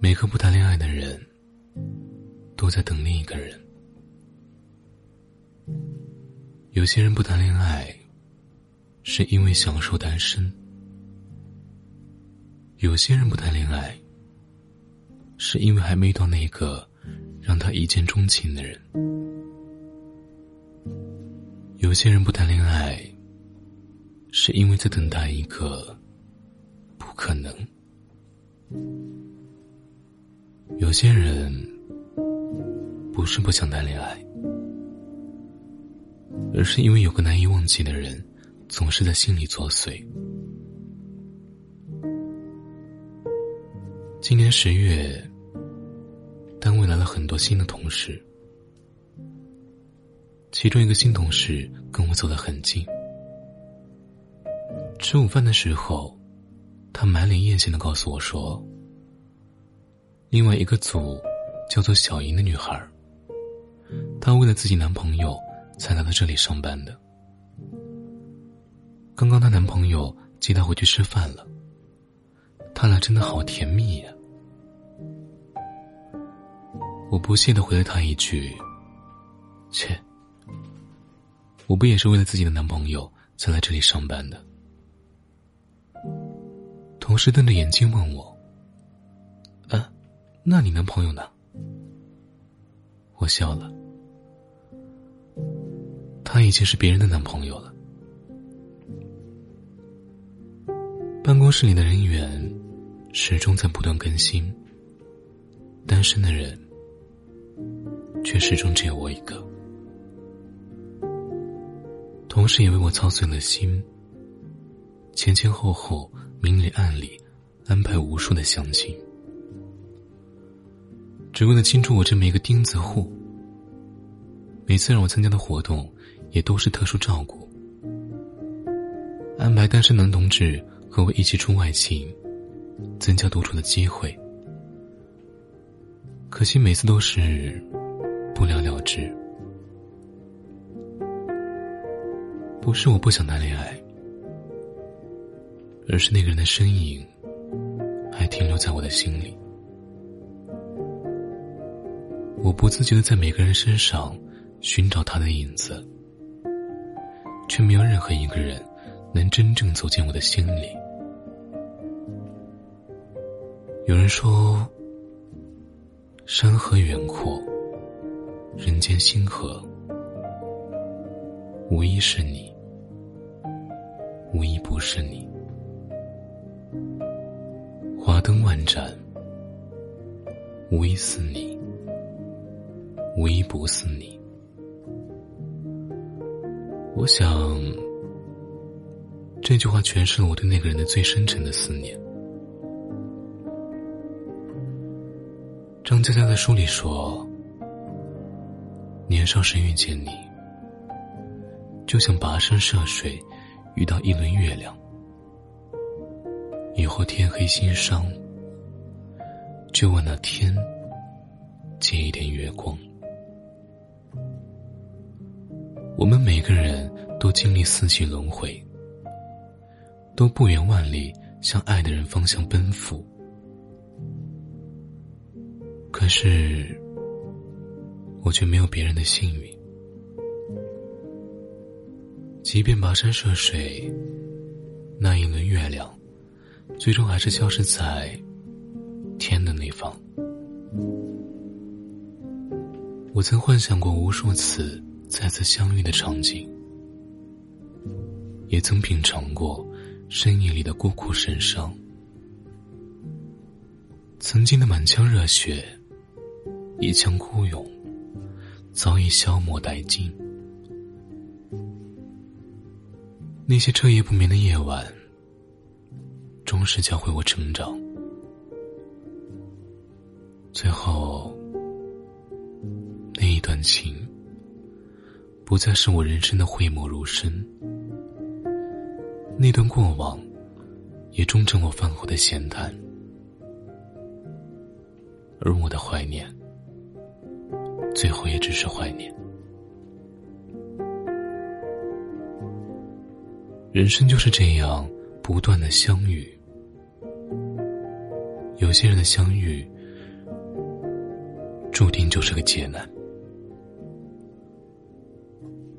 每个不谈恋爱的人，都在等另一个人。有些人不谈恋爱，是因为享受单身；有些人不谈恋爱，是因为还没到那个让他一见钟情的人；有些人不谈恋爱，是因为在等待一个不可能；有些人不是不想谈恋爱。而是因为有个难以忘记的人，总是在心里作祟。今年十月，单位来了很多新的同事，其中一个新同事跟我走得很近。吃午饭的时候，他满脸艳羡的告诉我说：“另外一个组叫做小莹的女孩，她为了自己男朋友。”才来到这里上班的。刚刚她男朋友接她回去吃饭了，他俩真的好甜蜜呀。我不屑的回了他一句：“切，我不也是为了自己的男朋友才来这里上班的。”同事瞪着眼睛问我：“啊，那你男朋友呢？”我笑了。他已经是别人的男朋友了。办公室里的人员始终在不断更新，单身的人却始终只有我一个。同事也为我操碎了心，前前后后、明里暗里安排无数的相亲，只为了清除我这么一个钉子户。每次让我参加的活动。也都是特殊照顾，安排单身男同志和我一起出外勤，增加独处的机会。可惜每次都是不了了之。不是我不想谈恋爱，而是那个人的身影还停留在我的心里。我不自觉的在每个人身上寻找他的影子。却没有任何一个人能真正走进我的心里。有人说：“山河远阔，人间星河，无一是你，无一不是你。灯万盏，无一似你，无一不似你。”我想，这句话诠释了我对那个人的最深沉的思念。张嘉佳在书里说：“年少时遇见你，就像跋山涉水遇到一轮月亮；以后天黑心伤，就问那天借一点月光。”我们每个人都经历四季轮回，都不远万里向爱的人方向奔赴。可是，我却没有别人的幸运。即便跋山涉水，那一轮月亮，最终还是消失在天的那方。我曾幻想过无数次。再次相遇的场景，也曾品尝过深夜里的孤苦神伤。曾经的满腔热血，一腔孤勇，早已消磨殆尽。那些彻夜不眠的夜晚，终是教会我成长。最后，那一段情。不再是我人生的讳莫如深，那段过往，也终成我饭后的闲谈，而我的怀念，最后也只是怀念。人生就是这样，不断的相遇，有些人的相遇，注定就是个劫难。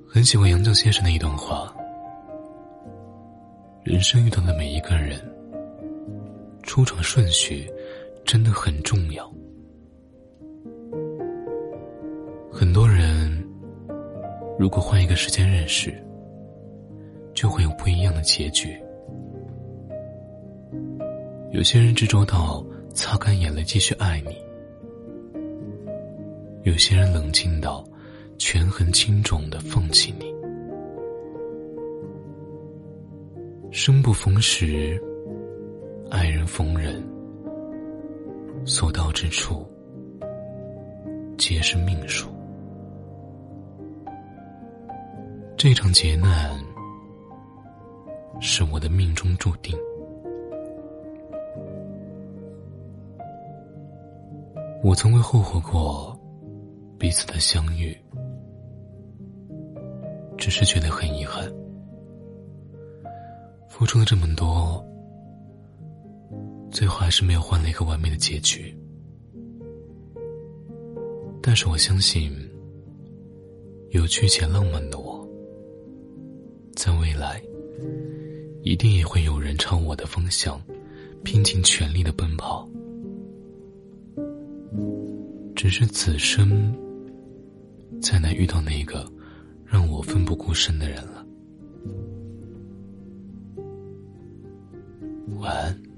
很喜欢杨绛先生的一段话：人生遇到的每一个人，出场顺序真的很重要。很多人，如果换一个时间认识，就会有不一样的结局。有些人执着到擦干眼泪继续爱你，有些人冷静到权衡轻重的放弃你。生不逢时，爱人逢人，所到之处皆是命数。这场劫难是我的命中注定。我从未后悔过彼此的相遇，只是觉得很遗憾。付出了这么多，最后还是没有换来一个完美的结局。但是我相信，有趣且浪漫的我。在未来，一定也会有人朝我的方向，拼尽全力的奔跑。只是此生再难遇到那个让我奋不顾身的人了。晚安。